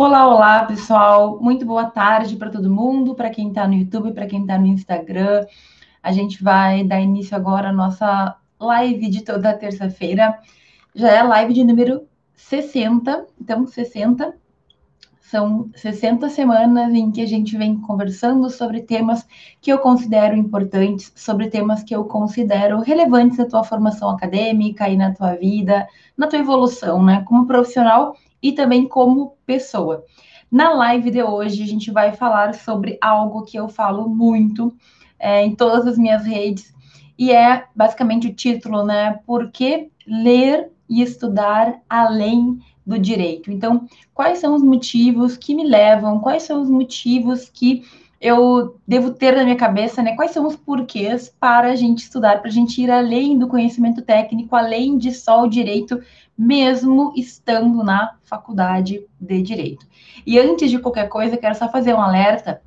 Olá, olá, pessoal. Muito boa tarde para todo mundo, para quem está no YouTube, para quem está no Instagram. A gente vai dar início agora à nossa live de toda terça-feira. Já é a live de número 60, então 60. São 60 semanas em que a gente vem conversando sobre temas que eu considero importantes, sobre temas que eu considero relevantes na tua formação acadêmica e na tua vida, na tua evolução, né? Como profissional e também como pessoa. Na live de hoje, a gente vai falar sobre algo que eu falo muito é, em todas as minhas redes, e é basicamente o título, né? Por que ler e estudar além do direito? Então, quais são os motivos que me levam, quais são os motivos que eu devo ter na minha cabeça, né? Quais são os porquês para a gente estudar, para a gente ir além do conhecimento técnico, além de só o direito, mesmo estando na faculdade de direito. E antes de qualquer coisa, quero só fazer um alerta.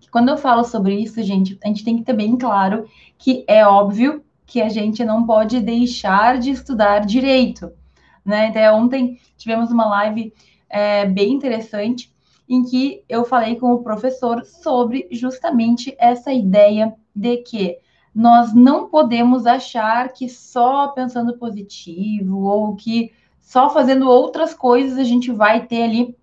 Que quando eu falo sobre isso, gente, a gente tem que ter bem claro que é óbvio que a gente não pode deixar de estudar direito, né? Então, ontem tivemos uma live é, bem interessante em que eu falei com o professor sobre justamente essa ideia de que nós não podemos achar que só pensando positivo ou que só fazendo outras coisas a gente vai ter ali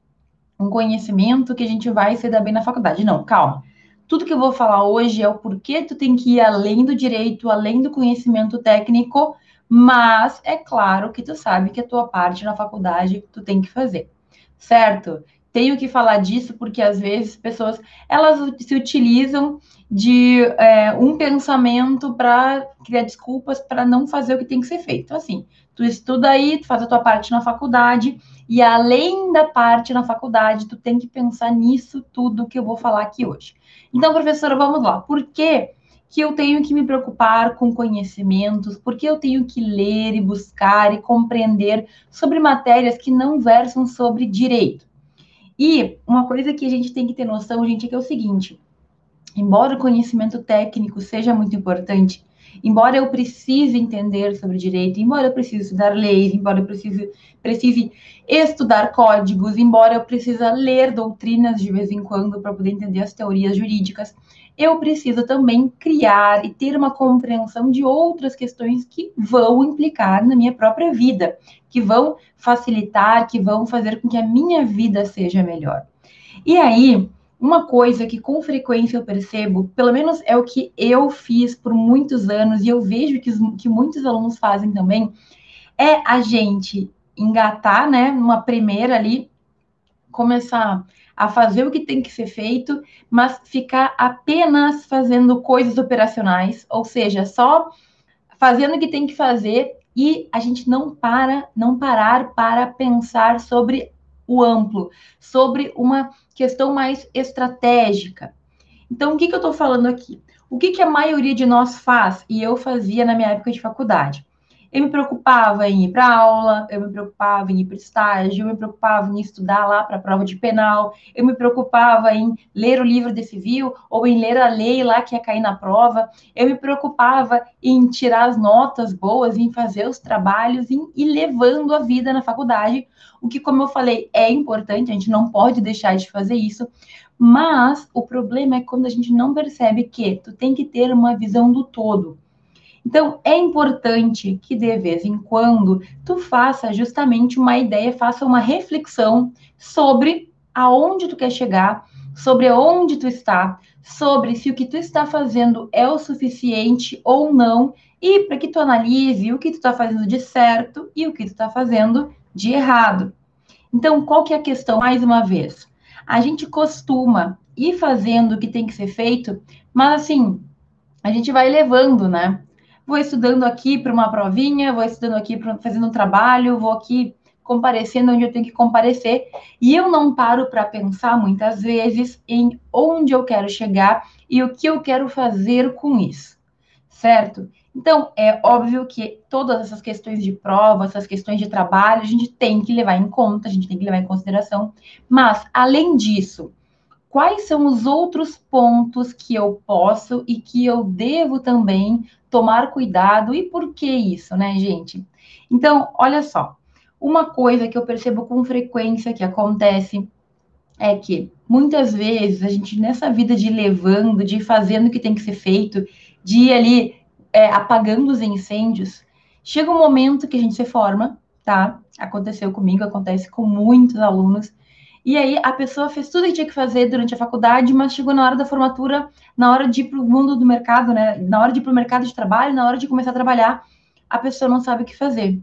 um conhecimento que a gente vai se dar bem na faculdade. Não, calma. Tudo que eu vou falar hoje é o porquê tu tem que ir além do direito, além do conhecimento técnico, mas é claro que tu sabe que a tua parte na faculdade tu tem que fazer, certo? Tenho que falar disso porque às vezes pessoas elas se utilizam de é, um pensamento para criar desculpas para não fazer o que tem que ser feito. Então, assim, tu estuda aí, tu faz a tua parte na faculdade e além da parte na faculdade, tu tem que pensar nisso tudo que eu vou falar aqui hoje. Então, professora, vamos lá. Por que que eu tenho que me preocupar com conhecimentos, porque eu tenho que ler e buscar e compreender sobre matérias que não versam sobre direito. E uma coisa que a gente tem que ter noção, gente, é que é o seguinte: embora o conhecimento técnico seja muito importante, embora eu precise entender sobre direito, embora eu precise estudar leis, embora eu precise, precise estudar códigos, embora eu precise ler doutrinas de vez em quando para poder entender as teorias jurídicas, eu preciso também criar e ter uma compreensão de outras questões que vão implicar na minha própria vida, que vão facilitar, que vão fazer com que a minha vida seja melhor. E aí, uma coisa que com frequência eu percebo, pelo menos é o que eu fiz por muitos anos e eu vejo que, que muitos alunos fazem também, é a gente engatar, né, numa primeira ali, começar a fazer o que tem que ser feito, mas ficar apenas fazendo coisas operacionais, ou seja, só fazendo o que tem que fazer e a gente não para, não parar para pensar sobre o amplo, sobre uma questão mais estratégica. Então, o que, que eu estou falando aqui? O que, que a maioria de nós faz e eu fazia na minha época de faculdade? Eu me preocupava em ir para aula, eu me preocupava em ir para estágio, eu me preocupava em estudar lá para a prova de penal, eu me preocupava em ler o livro de civil ou em ler a lei lá que ia cair na prova, eu me preocupava em tirar as notas boas, em fazer os trabalhos, em ir levando a vida na faculdade, o que, como eu falei, é importante, a gente não pode deixar de fazer isso, mas o problema é quando a gente não percebe que tu tem que ter uma visão do todo. Então, é importante que de vez em quando tu faça justamente uma ideia, faça uma reflexão sobre aonde tu quer chegar, sobre onde tu está, sobre se o que tu está fazendo é o suficiente ou não, e para que tu analise o que tu está fazendo de certo e o que tu está fazendo de errado. Então, qual que é a questão? Mais uma vez, a gente costuma ir fazendo o que tem que ser feito, mas assim, a gente vai levando, né? Vou estudando aqui para uma provinha, vou estudando aqui para fazendo um trabalho, vou aqui comparecendo onde eu tenho que comparecer, e eu não paro para pensar muitas vezes em onde eu quero chegar e o que eu quero fazer com isso, certo? Então, é óbvio que todas essas questões de prova, essas questões de trabalho, a gente tem que levar em conta, a gente tem que levar em consideração, mas, além disso, quais são os outros pontos que eu posso e que eu devo também tomar cuidado e por que isso, né, gente? Então, olha só, uma coisa que eu percebo com frequência que acontece é que muitas vezes a gente, nessa vida de levando, de fazendo o que tem que ser feito, de ir ali é, apagando os incêndios, chega um momento que a gente se forma, tá? Aconteceu comigo, acontece com muitos alunos. E aí a pessoa fez tudo que tinha que fazer durante a faculdade, mas chegou na hora da formatura, na hora de ir para o mundo do mercado, né? Na hora de ir para o mercado de trabalho, na hora de começar a trabalhar, a pessoa não sabe o que fazer.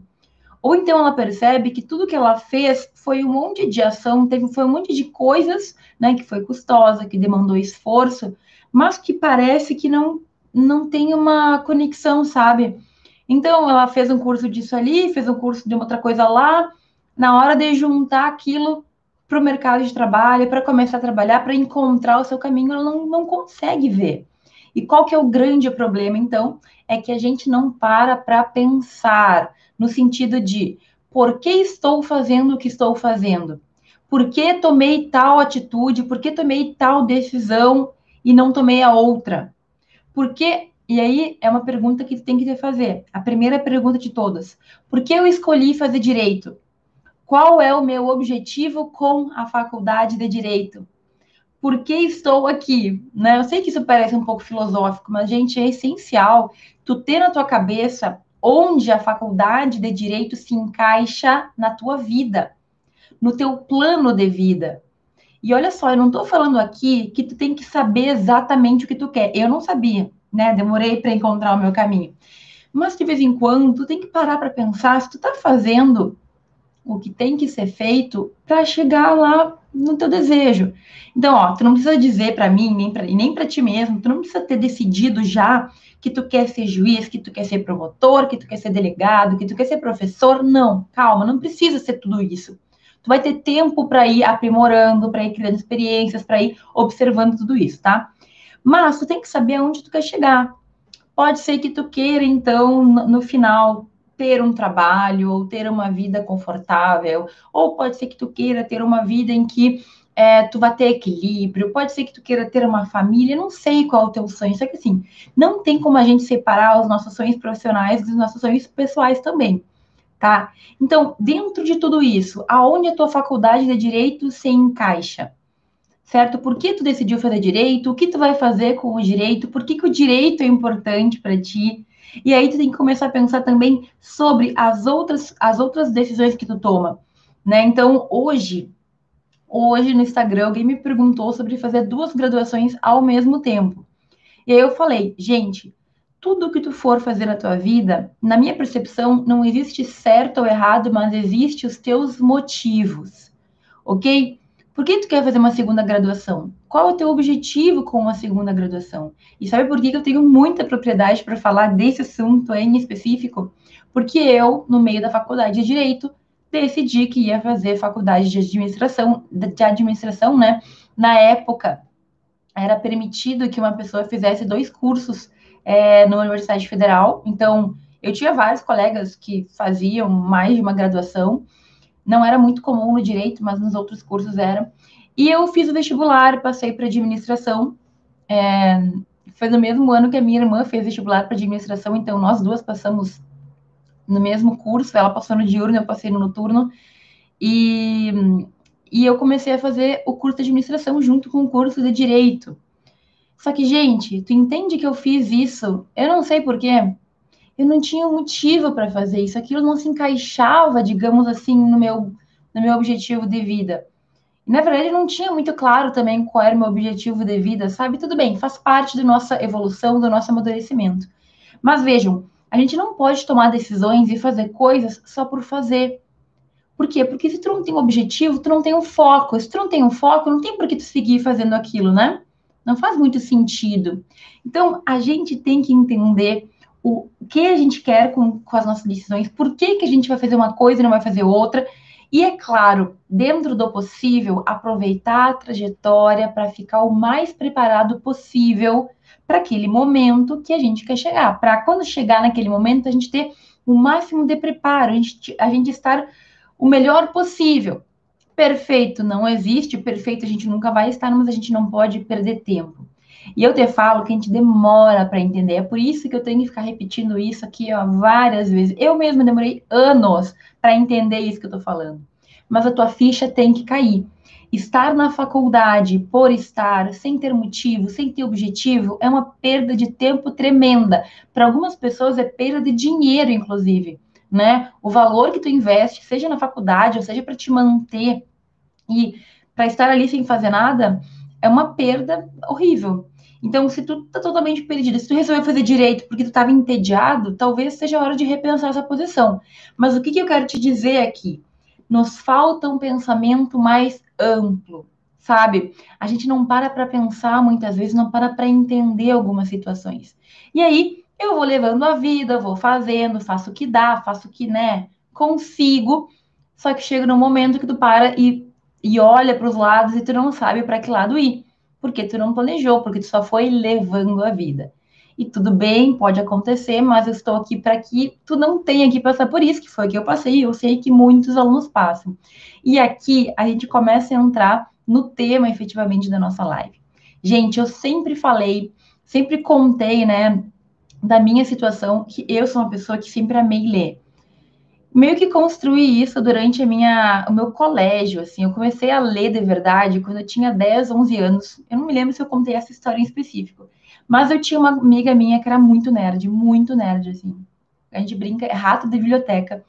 Ou então ela percebe que tudo que ela fez foi um monte de ação, teve foi um monte de coisas, né, que foi custosa, que demandou esforço, mas que parece que não não tem uma conexão, sabe? Então ela fez um curso disso ali, fez um curso de outra coisa lá, na hora de juntar aquilo para o mercado de trabalho, para começar a trabalhar, para encontrar o seu caminho, ela não, não consegue ver. E qual que é o grande problema, então? É que a gente não para para pensar, no sentido de por que estou fazendo o que estou fazendo? Por que tomei tal atitude? Por que tomei tal decisão e não tomei a outra? Por que? E aí é uma pergunta que tem que fazer. A primeira pergunta de todas: por que eu escolhi fazer direito? Qual é o meu objetivo com a faculdade de direito? Por que estou aqui? Né? Eu sei que isso parece um pouco filosófico, mas gente, é essencial tu ter na tua cabeça onde a faculdade de direito se encaixa na tua vida, no teu plano de vida. E olha só, eu não estou falando aqui que tu tem que saber exatamente o que tu quer. Eu não sabia, né? Demorei para encontrar o meu caminho. Mas de vez em quando, tu tem que parar para pensar se tu está fazendo o que tem que ser feito para chegar lá no teu desejo. Então, ó, tu não precisa dizer para mim nem para nem para ti mesmo, tu não precisa ter decidido já que tu quer ser juiz, que tu quer ser promotor, que tu quer ser delegado, que tu quer ser professor. Não, calma, não precisa ser tudo isso. Tu vai ter tempo para ir aprimorando, para ir criando experiências, para ir observando tudo isso, tá? Mas tu tem que saber aonde tu quer chegar. Pode ser que tu queira, então, no final, ter um trabalho ou ter uma vida confortável, ou pode ser que tu queira ter uma vida em que é, tu vai ter equilíbrio, pode ser que tu queira ter uma família, não sei qual é o teu sonho, só que assim, não tem como a gente separar os nossos sonhos profissionais dos nossos sonhos pessoais também, tá? Então, dentro de tudo isso, aonde a tua faculdade de direito se encaixa? Certo? Por que tu decidiu fazer direito? O que tu vai fazer com o direito? Por que, que o direito é importante para ti? E aí tu tem que começar a pensar também sobre as outras, as outras decisões que tu toma, né? Então, hoje, hoje no Instagram, alguém me perguntou sobre fazer duas graduações ao mesmo tempo. E aí eu falei, gente, tudo que tu for fazer na tua vida, na minha percepção, não existe certo ou errado, mas existe os teus motivos, ok? Por que tu quer fazer uma segunda graduação? Qual é o teu objetivo com uma segunda graduação? E sabe por que eu tenho muita propriedade para falar desse assunto em específico? Porque eu, no meio da faculdade de Direito, decidi que ia fazer faculdade de administração, de administração, né? Na época, era permitido que uma pessoa fizesse dois cursos é, na Universidade Federal. Então, eu tinha vários colegas que faziam mais de uma graduação, não era muito comum no direito, mas nos outros cursos era. E eu fiz o vestibular, passei para administração. É, foi no mesmo ano que a minha irmã fez vestibular para administração, então nós duas passamos no mesmo curso. Ela passou no diurno, eu passei no noturno. E, e eu comecei a fazer o curso de administração junto com o curso de direito. Só que, gente, tu entende que eu fiz isso? Eu não sei porquê eu não tinha motivo para fazer isso, aquilo não se encaixava, digamos assim, no meu, no meu objetivo de vida. E, na verdade, não tinha muito claro também qual era o meu objetivo de vida, sabe? Tudo bem, faz parte da nossa evolução, do nosso amadurecimento. Mas vejam, a gente não pode tomar decisões e fazer coisas só por fazer. Por quê? Porque se tu não tem um objetivo, tu não tem um foco. Se tu não tem um foco, não tem por que tu seguir fazendo aquilo, né? Não faz muito sentido. Então, a gente tem que entender o que a gente quer com, com as nossas decisões, por que, que a gente vai fazer uma coisa e não vai fazer outra. E é claro, dentro do possível, aproveitar a trajetória para ficar o mais preparado possível para aquele momento que a gente quer chegar. Para quando chegar naquele momento, a gente ter o máximo de preparo, a gente, a gente estar o melhor possível. Perfeito não existe, perfeito a gente nunca vai estar, mas a gente não pode perder tempo. E eu te falo que a gente demora para entender. É por isso que eu tenho que ficar repetindo isso aqui ó, várias vezes. Eu mesma demorei anos para entender isso que eu estou falando. Mas a tua ficha tem que cair. estar na faculdade por estar, sem ter motivo, sem ter objetivo, é uma perda de tempo tremenda. Para algumas pessoas é perda de dinheiro, inclusive, né? O valor que tu investe, seja na faculdade, ou seja para te manter e para estar ali sem fazer nada, é uma perda horrível. Então, se tu tá totalmente perdido, se tu resolveu fazer direito porque tu estava entediado, talvez seja a hora de repensar essa posição. Mas o que, que eu quero te dizer aqui? Nos falta um pensamento mais amplo, sabe? A gente não para para pensar muitas vezes, não para para entender algumas situações. E aí, eu vou levando a vida, vou fazendo, faço o que dá, faço o que, né, consigo. Só que chega no momento que tu para e, e olha para os lados e tu não sabe para que lado ir, porque tu não planejou, porque tu só foi levando a vida. E tudo bem, pode acontecer, mas eu estou aqui para que tu não tenha que passar por isso, que foi o que eu passei, eu sei que muitos alunos passam. E aqui a gente começa a entrar no tema efetivamente da nossa live. Gente, eu sempre falei, sempre contei, né, da minha situação, que eu sou uma pessoa que sempre amei ler. Meio que construí isso durante a minha, o meu colégio, assim, eu comecei a ler de verdade quando eu tinha 10, 11 anos. Eu não me lembro se eu contei essa história em específico, mas eu tinha uma amiga minha que era muito nerd, muito nerd, assim. A gente brinca, é rato de biblioteca.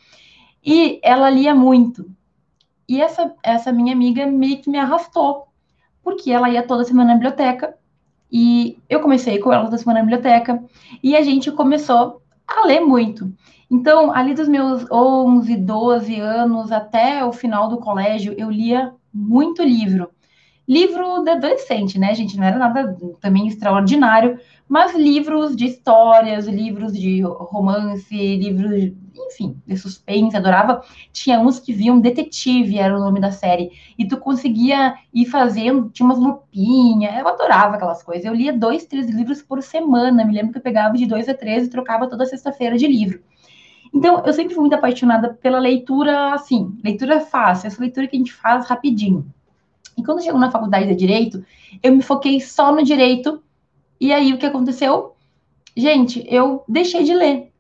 E ela lia muito. E essa, essa minha amiga meio que me arrastou, porque ela ia toda semana na biblioteca e eu comecei com ela toda semana na biblioteca e a gente começou a ler muito. Então, ali dos meus 11, 12 anos até o final do colégio, eu lia muito livro. Livro de adolescente, né, gente? Não era nada também extraordinário, mas livros de histórias, livros de romance, livros, enfim, de suspense, adorava. Tinha uns que viam Detetive, era o nome da série, e tu conseguia ir fazendo, tinha umas lupinhas, eu adorava aquelas coisas. Eu lia dois, três livros por semana, me lembro que eu pegava de dois a três e trocava toda sexta-feira de livro. Então, eu sempre fui muito apaixonada pela leitura, assim, leitura fácil, essa leitura que a gente faz rapidinho. E quando chegou na faculdade de Direito, eu me foquei só no direito. E aí, o que aconteceu? Gente, eu deixei de ler.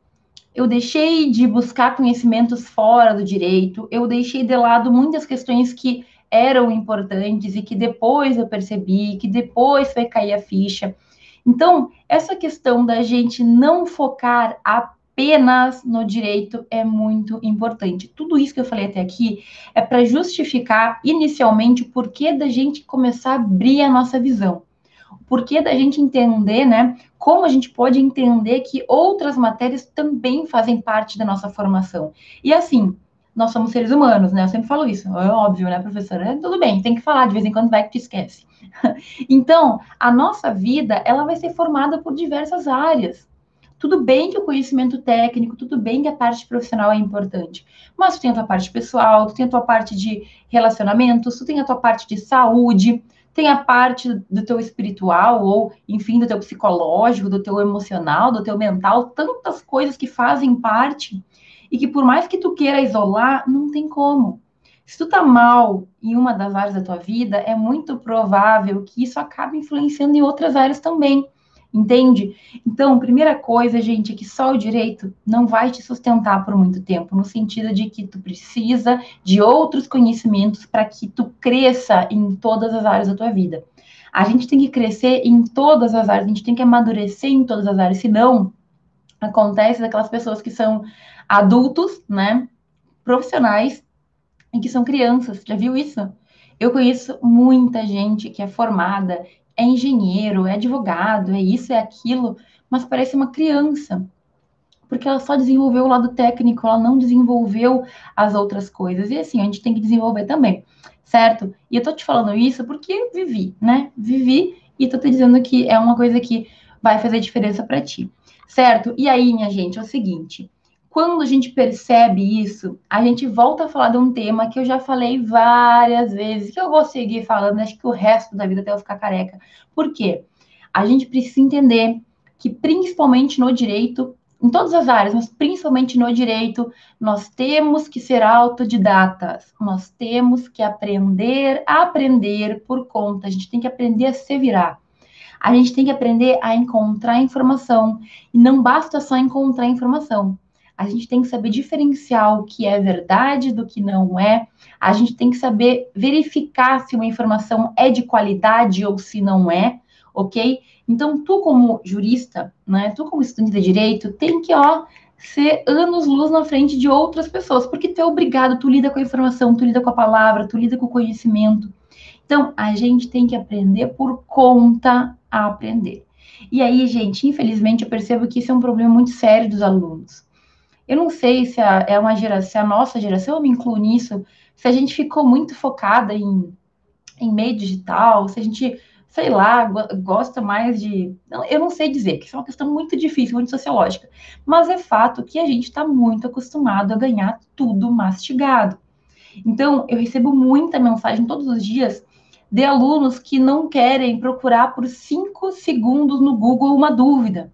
Eu deixei de buscar conhecimentos fora do direito. Eu deixei de lado muitas questões que eram importantes e que depois eu percebi, que depois foi cair a ficha. Então, essa questão da gente não focar a apenas no direito é muito importante. Tudo isso que eu falei até aqui é para justificar inicialmente o porquê da gente começar a abrir a nossa visão. O porquê da gente entender, né, como a gente pode entender que outras matérias também fazem parte da nossa formação. E assim, nós somos seres humanos, né? Eu sempre falo isso, é óbvio, né, professora? É, tudo bem, tem que falar, de vez em quando vai que tu esquece. então, a nossa vida, ela vai ser formada por diversas áreas. Tudo bem que o conhecimento técnico, tudo bem que a parte profissional é importante, mas tu tem a tua parte pessoal, tu tem a tua parte de relacionamentos, tu tem a tua parte de saúde, tem a parte do teu espiritual, ou, enfim, do teu psicológico, do teu emocional, do teu mental, tantas coisas que fazem parte e que por mais que tu queira isolar, não tem como. Se tu tá mal em uma das áreas da tua vida, é muito provável que isso acabe influenciando em outras áreas também. Entende? Então, primeira coisa, gente, é que só o direito não vai te sustentar por muito tempo, no sentido de que tu precisa de outros conhecimentos para que tu cresça em todas as áreas da tua vida. A gente tem que crescer em todas as áreas, a gente tem que amadurecer em todas as áreas, senão acontece daquelas pessoas que são adultos, né, profissionais e que são crianças. Já viu isso? Eu conheço muita gente que é formada, é engenheiro, é advogado, é isso, é aquilo, mas parece uma criança. Porque ela só desenvolveu o lado técnico, ela não desenvolveu as outras coisas. E assim, a gente tem que desenvolver também, certo? E eu tô te falando isso porque vivi, né? Vivi e tô te dizendo que é uma coisa que vai fazer diferença para ti, certo? E aí, minha gente, é o seguinte: quando a gente percebe isso, a gente volta a falar de um tema que eu já falei várias vezes, que eu vou seguir falando, acho que o resto da vida até eu ficar careca. Por quê? A gente precisa entender que, principalmente no direito, em todas as áreas, mas principalmente no direito, nós temos que ser autodidatas, nós temos que aprender a aprender por conta, a gente tem que aprender a se virar. A gente tem que aprender a encontrar informação. E não basta só encontrar informação A gente tem que saber diferenciar o que é verdade do que não é. A gente tem que saber verificar se uma informação é de qualidade ou se não é, ok? Então, tu como jurista, né, tu como estudante de direito, tem que, ó, ser anos-luz na frente de outras pessoas, porque tu é obrigado, tu lida com a informação, tu lida com a palavra, tu lida com o conhecimento. Então, a gente tem que aprender por conta a aprender. E aí, gente, infelizmente, eu percebo que isso é um problema muito sério dos alunos. Eu não sei se a, é uma geração, se a nossa geração, eu me incluo nisso, se a gente ficou muito focada em, em meio digital, se a gente sei lá, gosta mais de. Eu não sei dizer, que isso é uma questão muito difícil, muito sociológica. Mas é fato que a gente está muito acostumado a ganhar tudo mastigado. Então, eu recebo muita mensagem todos os dias de alunos que não querem procurar por cinco segundos no Google uma dúvida.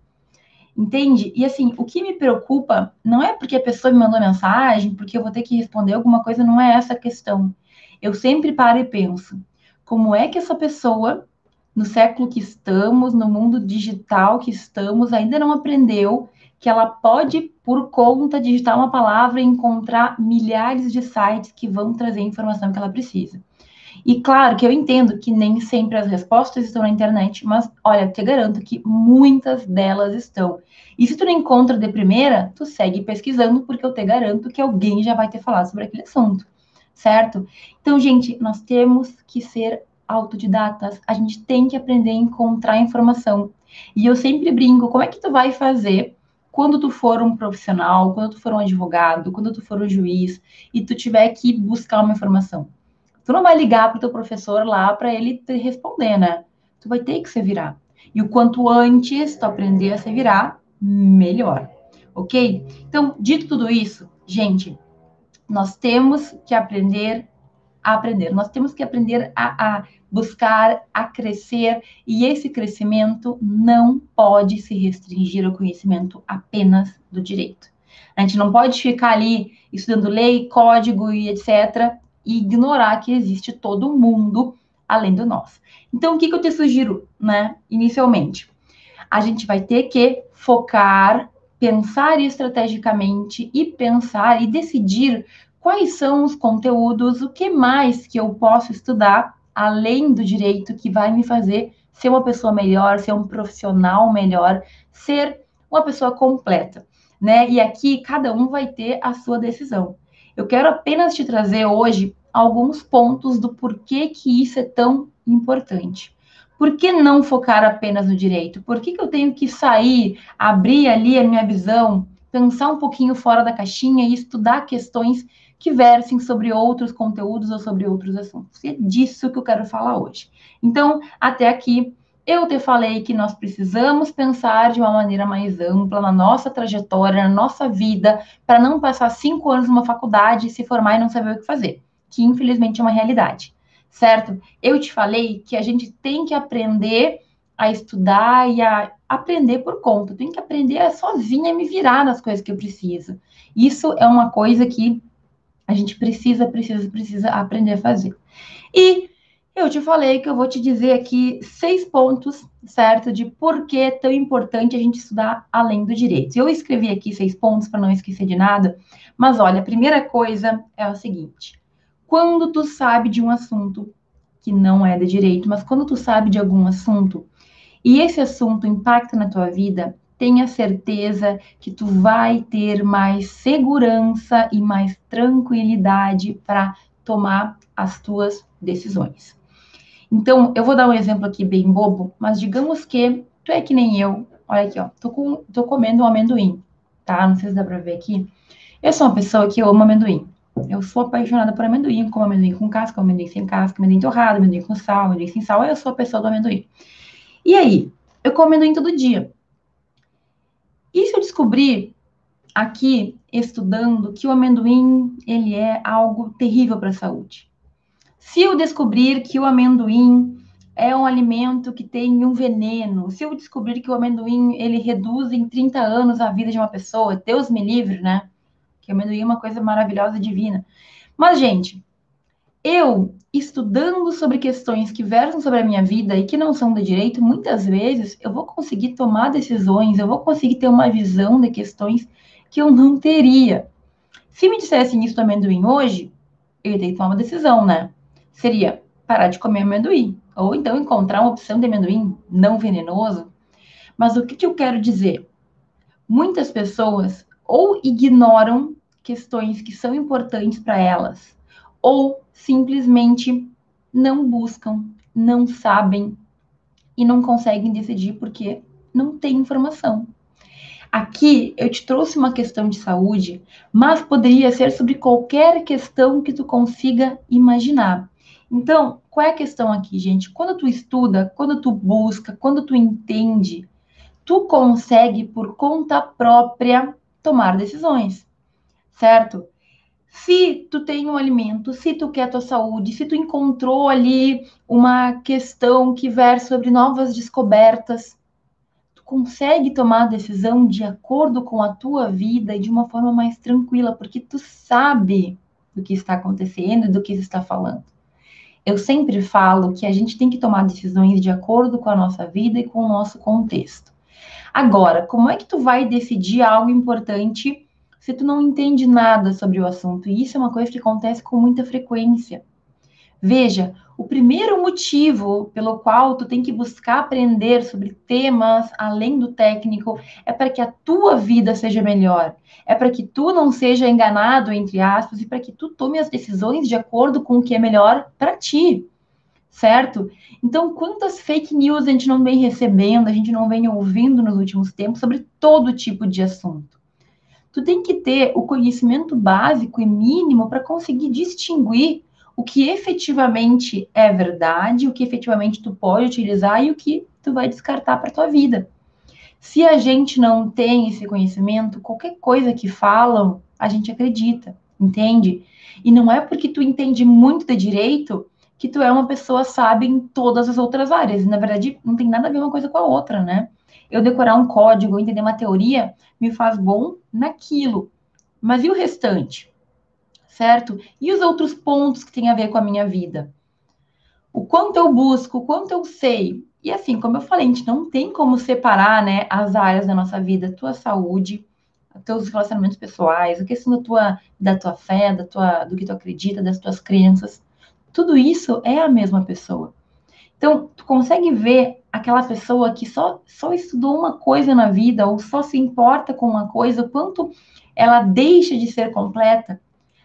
Entende? E assim, o que me preocupa não é porque a pessoa me mandou mensagem, porque eu vou ter que responder alguma coisa, não é essa a questão. Eu sempre paro e penso: como é que essa pessoa no século que estamos, no mundo digital que estamos, ainda não aprendeu que ela pode, por conta, digitar uma palavra e encontrar milhares de sites que vão trazer a informação que ela precisa. E claro que eu entendo que nem sempre as respostas estão na internet, mas olha, te garanto que muitas delas estão. E se tu não encontra de primeira, tu segue pesquisando, porque eu te garanto que alguém já vai ter falado sobre aquele assunto, certo? Então, gente, nós temos que ser autodidatas, a gente tem que aprender a encontrar informação. E eu sempre brinco, como é que tu vai fazer quando tu for um profissional, quando tu for um advogado, quando tu for um juiz e tu tiver que buscar uma informação? Tu não vai ligar para o teu professor lá para ele te responder, né? Tu vai ter que se virar. E o quanto antes tu aprender a se virar, melhor. Ok? Então, dito tudo isso, gente, nós temos que aprender a aprender. Nós temos que aprender a, a buscar, a crescer, e esse crescimento não pode se restringir ao conhecimento apenas do direito. A gente não pode ficar ali estudando lei, código e etc., e ignorar que existe todo mundo além do nosso. Então, o que, que eu te sugiro, né, inicialmente? A gente vai ter que focar, pensar estrategicamente e pensar e decidir quais são os conteúdos, o que mais que eu posso estudar além do direito que vai me fazer ser uma pessoa melhor, ser um profissional melhor, ser uma pessoa completa, né? E aqui cada um vai ter a sua decisão. Eu quero apenas te trazer hoje alguns pontos do porquê que isso é tão importante. Por que não focar apenas no direito? Por que, que eu tenho que sair, abrir ali a minha visão, pensar um pouquinho fora da caixinha e estudar questões que versem sobre outros conteúdos ou sobre outros assuntos. E é disso que eu quero falar hoje. Então, até aqui, eu te falei que nós precisamos pensar de uma maneira mais ampla na nossa trajetória, na nossa vida, para não passar cinco anos numa faculdade, se formar e não saber o que fazer, que infelizmente é uma realidade, certo? Eu te falei que a gente tem que aprender a estudar e a aprender por conta, tem que aprender a sozinha me virar nas coisas que eu preciso. Isso é uma coisa que a gente precisa, precisa, precisa aprender a fazer. E eu te falei que eu vou te dizer aqui seis pontos, certo, de por que é tão importante a gente estudar além do direito. Eu escrevi aqui seis pontos para não esquecer de nada, mas olha, a primeira coisa é o seguinte: quando tu sabe de um assunto que não é de direito, mas quando tu sabe de algum assunto e esse assunto impacta na tua vida, tenha certeza que tu vai ter mais segurança e mais tranquilidade para tomar as tuas decisões. Então, eu vou dar um exemplo aqui bem bobo, mas digamos que tu é que nem eu. Olha aqui, ó. Tô, com, tô comendo um amendoim, tá? Não sei se dá pra ver aqui. Eu sou uma pessoa que ama amendoim. Eu sou apaixonada por amendoim, como amendoim com casca, amendoim sem casca, amendoim torrado, amendoim com sal, amendoim sem sal. Eu sou a pessoa do amendoim. E aí? Eu como amendoim todo dia. E se eu descobrir aqui, estudando, que o amendoim ele é algo terrível para a saúde? Se eu descobrir que o amendoim é um alimento que tem um veneno, se eu descobrir que o amendoim ele reduz em 30 anos a vida de uma pessoa, Deus me livre, né? Que o amendoim é uma coisa maravilhosa e divina. Mas, gente, eu estudando sobre questões que versam sobre a minha vida e que não são de direito, muitas vezes eu vou conseguir tomar decisões, eu vou conseguir ter uma visão de questões que eu não teria. Se me dissessem isso do amendoim hoje, eu ia ter que tomar uma decisão, né? Seria parar de comer amendoim, ou então encontrar uma opção de amendoim não venenoso. Mas o que, que eu quero dizer? Muitas pessoas ou ignoram questões que são importantes para elas, ou simplesmente não buscam, não sabem e não conseguem decidir porque não tem informação. Aqui eu te trouxe uma questão de saúde, mas poderia ser sobre qualquer questão que tu consiga imaginar. Então, qual é a questão aqui, gente? Quando tu estuda, quando tu busca, quando tu entende, tu consegue por conta própria tomar decisões, certo? Se tu tem um alimento, se tu quer a tua saúde, se tu encontrou ali uma questão que versa sobre novas descobertas, tu consegue tomar a decisão de acordo com a tua vida e de uma forma mais tranquila, porque tu sabe do que está acontecendo e do que se está falando. Eu sempre falo que a gente tem que tomar decisões de acordo com a nossa vida e com o nosso contexto. Agora, como é que tu vai decidir algo importante se tu não entende nada sobre o assunto? E isso é uma coisa que acontece com muita frequência. Veja, o primeiro motivo pelo qual tu tem que buscar aprender sobre temas além do técnico é para que a tua vida seja melhor. É para que tu não seja enganado, entre aspas, e para que tu tome as decisões de acordo com o que é melhor para ti certo? Então, quantas fake news a gente não vem recebendo, a gente não vem ouvindo nos últimos tempos sobre todo tipo de assunto? Tu tem que ter o conhecimento básico e mínimo para conseguir distinguir o que efetivamente é verdade, o que efetivamente tu pode utilizar e o que tu vai descartar para tua vida. Se a gente não tem esse conhecimento, qualquer coisa que falam, a gente acredita, entende? E não é porque tu entende muito de direito que tu é uma pessoa sábia em todas as outras áreas. Na verdade, não tem nada a ver uma coisa com a outra, né? Eu decorar um código, entender uma teoria, me faz bom naquilo. Mas e o restante? Certo? E os outros pontos que têm a ver com a minha vida? O quanto eu busco, o quanto eu sei. E assim, como eu falei, a gente não tem como separar, né, as áreas da nossa vida, tua saúde, teus relacionamentos pessoais, a questão da tua, da tua fé, da tua, do que tu acredita, das tuas crenças. Tudo isso é a mesma pessoa. Então, tu consegue ver aquela pessoa que só, só estudou uma coisa na vida ou só se importa com uma coisa, o quanto ela deixa de ser completa?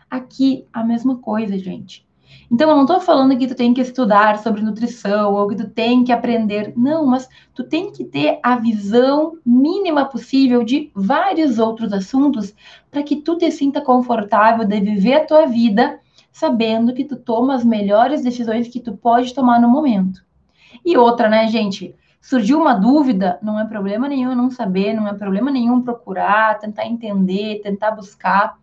Aqui, a mesma coisa, gente. Então, eu não estou falando que tu tem que estudar sobre nutrição ou que tu tem que aprender. Não, mas tu tem que ter a visão mínima possível de vários outros assuntos para que tu te sinta confortável de viver a tua vida sabendo que tu toma as melhores decisões que tu pode tomar no momento. E outra, né, gente? Surgiu uma dúvida, não é problema nenhum não saber, não é problema nenhum procurar, tentar entender, tentar buscar.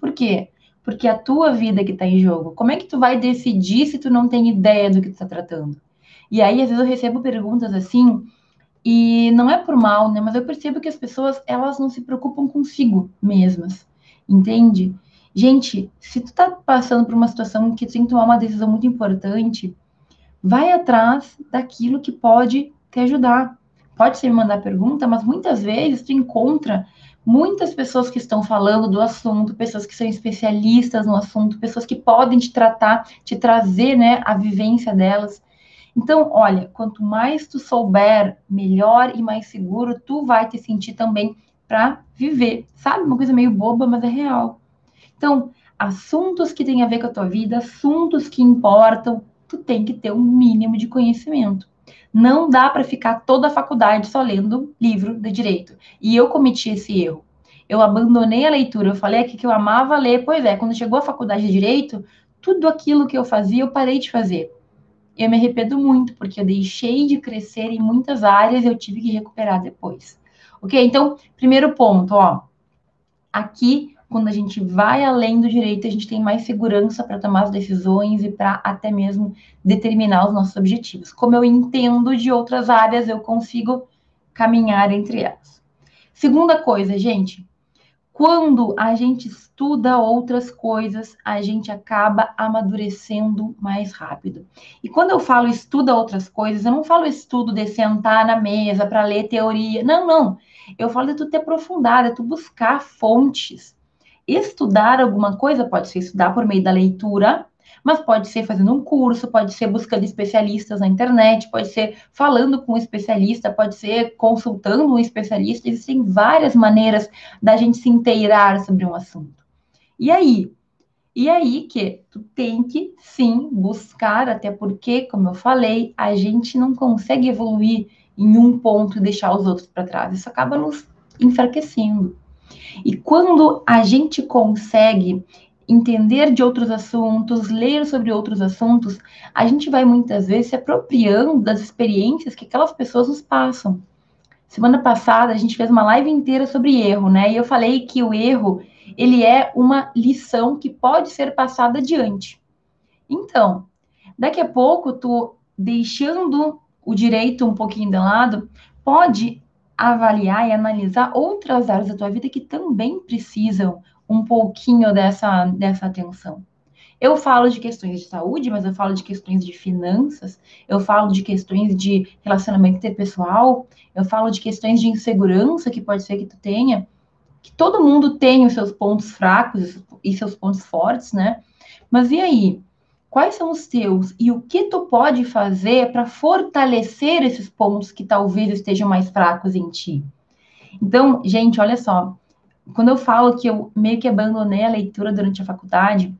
Por quê? Porque é a tua vida que está em jogo. Como é que tu vai decidir se tu não tem ideia do que tu está tratando? E aí, às vezes, eu recebo perguntas assim, e não é por mal, né? Mas eu percebo que as pessoas, elas não se preocupam consigo mesmas, entende? Gente, se tu tá passando por uma situação que tu tem que tomar uma decisão muito importante, vai atrás daquilo que pode te ajudar. Pode ser me mandar pergunta, mas muitas vezes tu encontra muitas pessoas que estão falando do assunto, pessoas que são especialistas no assunto, pessoas que podem te tratar, te trazer, né, a vivência delas. Então, olha, quanto mais tu souber, melhor e mais seguro tu vai te sentir também para viver. Sabe? Uma coisa meio boba, mas é real. Então, assuntos que têm a ver com a tua vida, assuntos que importam, tu tem que ter um mínimo de conhecimento. Não dá para ficar toda a faculdade só lendo livro de direito. E eu cometi esse erro. Eu abandonei a leitura. Eu falei aqui que eu amava ler. Pois é, quando chegou a faculdade de direito, tudo aquilo que eu fazia, eu parei de fazer. Eu me arrependo muito, porque eu deixei de crescer em muitas áreas e eu tive que recuperar depois. Ok? Então, primeiro ponto, ó. Aqui quando a gente vai além do direito, a gente tem mais segurança para tomar as decisões e para até mesmo determinar os nossos objetivos. Como eu entendo de outras áreas, eu consigo caminhar entre elas. Segunda coisa, gente, quando a gente estuda outras coisas, a gente acaba amadurecendo mais rápido. E quando eu falo estuda outras coisas, eu não falo estudo de sentar na mesa para ler teoria. Não, não. Eu falo de tu te aprofundar, de tu buscar fontes. Estudar alguma coisa pode ser estudar por meio da leitura, mas pode ser fazendo um curso, pode ser buscando especialistas na internet, pode ser falando com um especialista, pode ser consultando um especialista. Existem várias maneiras da gente se inteirar sobre um assunto. E aí? E aí que tu tem que sim buscar, até porque, como eu falei, a gente não consegue evoluir em um ponto e deixar os outros para trás. Isso acaba nos enfraquecendo. E quando a gente consegue entender de outros assuntos, ler sobre outros assuntos, a gente vai muitas vezes se apropriando das experiências que aquelas pessoas nos passam. Semana passada a gente fez uma live inteira sobre erro, né? E eu falei que o erro, ele é uma lição que pode ser passada adiante. Então, daqui a pouco tu deixando o direito um pouquinho de lado, pode avaliar e analisar outras áreas da tua vida que também precisam um pouquinho dessa, dessa atenção. Eu falo de questões de saúde, mas eu falo de questões de finanças, eu falo de questões de relacionamento interpessoal, eu falo de questões de insegurança que pode ser que tu tenha, que todo mundo tem os seus pontos fracos e seus pontos fortes, né? Mas e aí? Quais são os teus e o que tu pode fazer para fortalecer esses pontos que talvez estejam mais fracos em ti? Então, gente, olha só, quando eu falo que eu meio que abandonei a leitura durante a faculdade,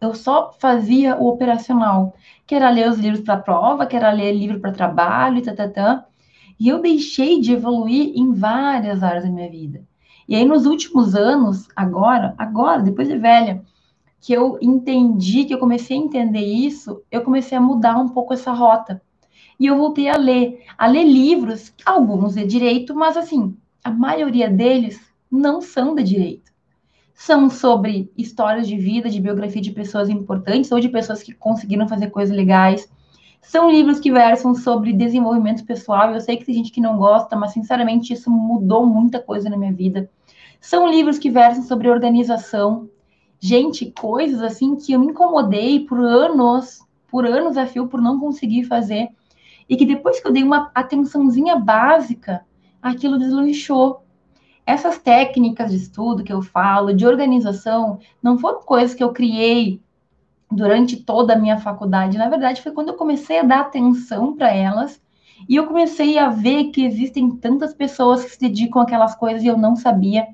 eu só fazia o operacional, que era ler os livros para prova, que era ler livro para trabalho e tatatã. E eu deixei de evoluir em várias áreas da minha vida. E aí, nos últimos anos, agora, agora, depois de velha, que eu entendi, que eu comecei a entender isso, eu comecei a mudar um pouco essa rota. E eu voltei a ler, a ler livros, alguns de direito, mas assim, a maioria deles não são de direito. São sobre histórias de vida, de biografia de pessoas importantes ou de pessoas que conseguiram fazer coisas legais. São livros que versam sobre desenvolvimento pessoal. Eu sei que tem gente que não gosta, mas sinceramente isso mudou muita coisa na minha vida. São livros que versam sobre organização. Gente, coisas assim que eu me incomodei por anos, por anos a fio, por não conseguir fazer. E que depois que eu dei uma atençãozinha básica, aquilo deslanchou. Essas técnicas de estudo que eu falo, de organização, não foram coisas que eu criei durante toda a minha faculdade. Na verdade, foi quando eu comecei a dar atenção para elas e eu comecei a ver que existem tantas pessoas que se dedicam àquelas coisas e eu não sabia.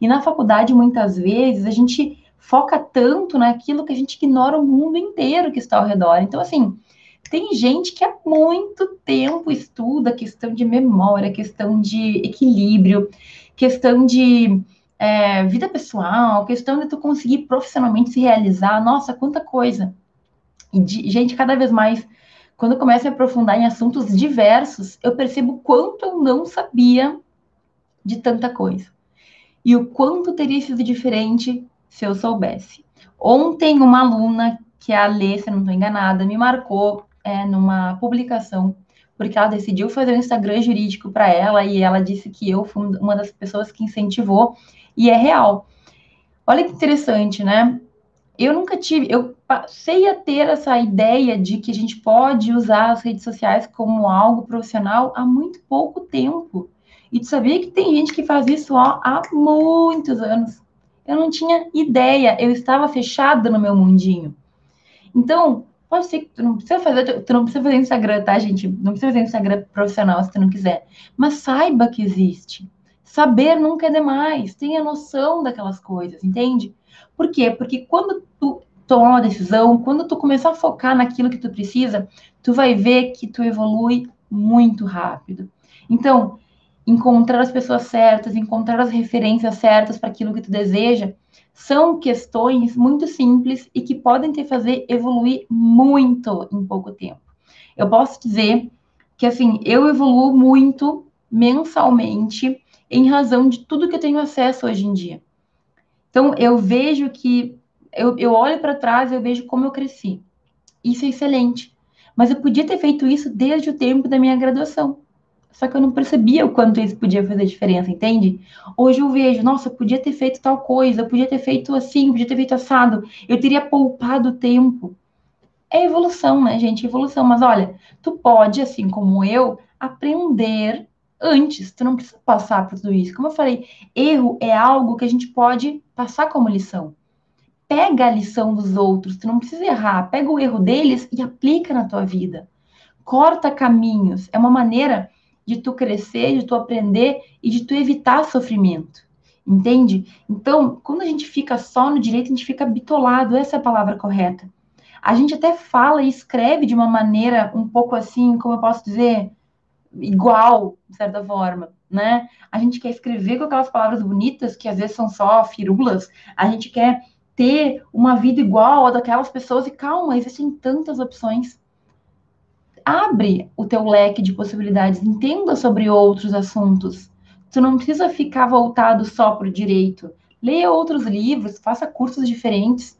E na faculdade, muitas vezes, a gente foca tanto naquilo que a gente ignora o mundo inteiro que está ao redor. Então, assim, tem gente que há muito tempo estuda questão de memória, questão de equilíbrio, questão de é, vida pessoal, questão de tu conseguir profissionalmente se realizar. Nossa, quanta coisa! E de, gente, cada vez mais, quando eu começo a aprofundar em assuntos diversos, eu percebo quanto eu não sabia de tanta coisa. E o quanto teria sido diferente se eu soubesse. Ontem, uma aluna, que é a Lê, se eu não estou enganada, me marcou é, numa publicação porque ela decidiu fazer um Instagram jurídico para ela e ela disse que eu fui uma das pessoas que incentivou e é real. Olha que interessante, né? Eu nunca tive, eu passei a ter essa ideia de que a gente pode usar as redes sociais como algo profissional há muito pouco tempo. E tu sabia que tem gente que faz isso ó, há muitos anos. Eu não tinha ideia, eu estava fechada no meu mundinho. Então, Pode ser que tu não precisa fazer, tu não precisa fazer Instagram, tá, gente? Não precisa fazer Instagram profissional se tu não quiser. Mas saiba que existe. Saber nunca é demais. Tenha noção daquelas coisas, entende? Por quê? Porque quando tu tomar uma decisão, quando tu começar a focar naquilo que tu precisa, tu vai ver que tu evolui muito rápido. Então, encontrar as pessoas certas, encontrar as referências certas para aquilo que tu deseja, são questões muito simples e que podem te fazer evoluir muito em pouco tempo. Eu posso dizer que, assim, eu evoluo muito mensalmente em razão de tudo que eu tenho acesso hoje em dia. Então, eu vejo que, eu, eu olho para trás e eu vejo como eu cresci. Isso é excelente. Mas eu podia ter feito isso desde o tempo da minha graduação. Só que eu não percebia o quanto isso podia fazer diferença, entende? Hoje eu vejo, nossa, eu podia ter feito tal coisa, eu podia ter feito assim, podia ter feito assado, eu teria poupado tempo. É evolução, né, gente? Evolução. Mas olha, tu pode, assim como eu, aprender antes, tu não precisa passar por tudo isso. Como eu falei, erro é algo que a gente pode passar como lição. Pega a lição dos outros, tu não precisa errar, pega o erro deles e aplica na tua vida. Corta caminhos, é uma maneira de tu crescer, de tu aprender e de tu evitar sofrimento. Entende? Então, quando a gente fica só no direito, a gente fica bitolado, essa é a palavra correta. A gente até fala e escreve de uma maneira um pouco assim, como eu posso dizer, igual, de certa forma, né? A gente quer escrever com aquelas palavras bonitas que às vezes são só firulas. A gente quer ter uma vida igual a daquelas pessoas e calma, existem tantas opções. Abre o teu leque de possibilidades, entenda sobre outros assuntos. Tu não precisa ficar voltado só para o direito. Leia outros livros, faça cursos diferentes.